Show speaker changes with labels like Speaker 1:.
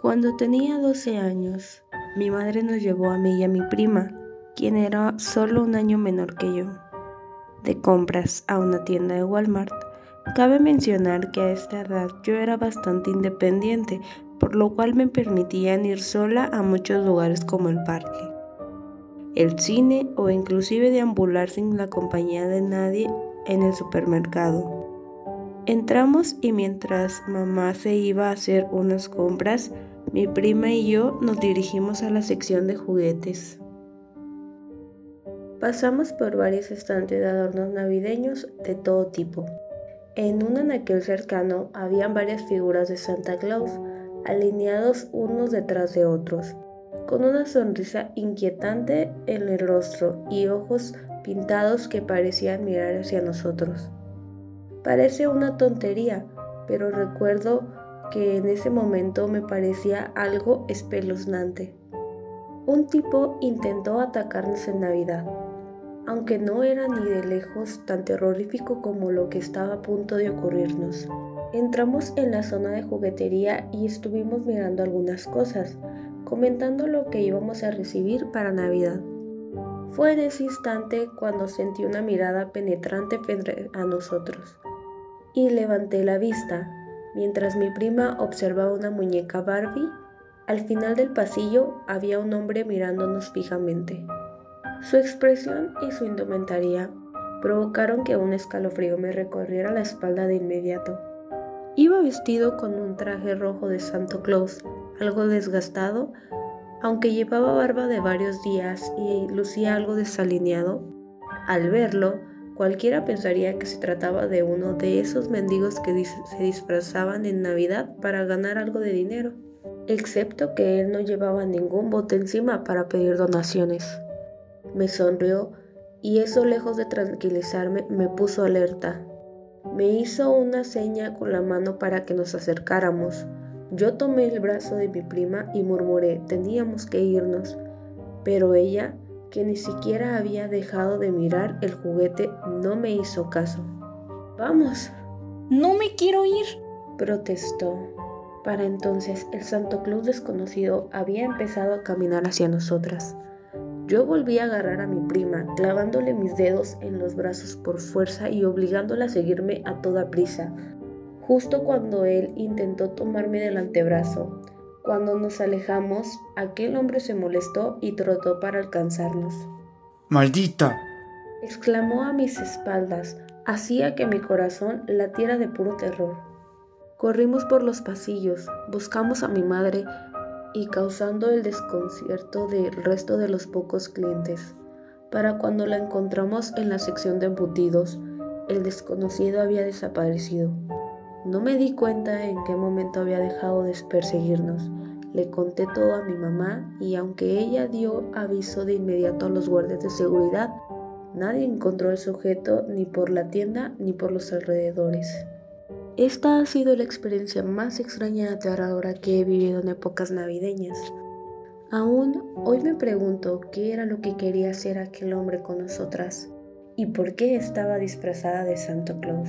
Speaker 1: Cuando tenía 12 años, mi madre nos llevó a mí y a mi prima, quien era solo un año menor que yo, de compras a una tienda de Walmart. Cabe mencionar que a esta edad yo era bastante independiente, por lo cual me permitían ir sola a muchos lugares como el parque, el cine o inclusive deambular sin la compañía de nadie en el supermercado. Entramos y mientras mamá se iba a hacer unas compras, mi prima y yo nos dirigimos a la sección de juguetes. Pasamos por varios estantes de adornos navideños de todo tipo. En un anaquel cercano habían varias figuras de Santa Claus, alineados unos detrás de otros, con una sonrisa inquietante en el rostro y ojos pintados que parecían mirar hacia nosotros. Parece una tontería, pero recuerdo que en ese momento me parecía algo espeluznante. Un tipo intentó atacarnos en Navidad, aunque no era ni de lejos tan terrorífico como lo que estaba a punto de ocurrirnos. Entramos en la zona de juguetería y estuvimos mirando algunas cosas, comentando lo que íbamos a recibir para Navidad. Fue en ese instante cuando sentí una mirada penetrante frente a nosotros y levanté la vista Mientras mi prima observaba una muñeca Barbie, al final del pasillo había un hombre mirándonos fijamente. Su expresión y su indumentaria provocaron que un escalofrío me recorriera la espalda de inmediato. Iba vestido con un traje rojo de Santo Claus, algo desgastado, aunque llevaba barba de varios días y lucía algo desalineado. Al verlo, Cualquiera pensaría que se trataba de uno de esos mendigos que se disfrazaban en Navidad para ganar algo de dinero, excepto que él no llevaba ningún bote encima para pedir donaciones. Me sonrió y eso lejos de tranquilizarme me puso alerta. Me hizo una seña con la mano para que nos acercáramos. Yo tomé el brazo de mi prima y murmuré, teníamos que irnos, pero ella que ni siquiera había dejado de mirar el juguete, no me hizo caso. Vamos.
Speaker 2: No me quiero ir,
Speaker 1: protestó. Para entonces el Santo Claus desconocido había empezado a caminar hacia nosotras. Yo volví a agarrar a mi prima, clavándole mis dedos en los brazos por fuerza y obligándola a seguirme a toda prisa, justo cuando él intentó tomarme del antebrazo. Cuando nos alejamos, aquel hombre se molestó y trotó para alcanzarnos.
Speaker 3: ¡Maldita!
Speaker 1: exclamó a mis espaldas, hacía que mi corazón latiera de puro terror. Corrimos por los pasillos, buscamos a mi madre y causando el desconcierto del resto de los pocos clientes. Para cuando la encontramos en la sección de embutidos, el desconocido había desaparecido. No me di cuenta en qué momento había dejado de perseguirnos. Le conté todo a mi mamá y aunque ella dio aviso de inmediato a los guardias de seguridad, nadie encontró el sujeto ni por la tienda ni por los alrededores. Esta ha sido la experiencia más extraña y aterradora que he vivido en épocas navideñas. Aún hoy me pregunto qué era lo que quería hacer aquel hombre con nosotras y por qué estaba disfrazada de Santo Claus.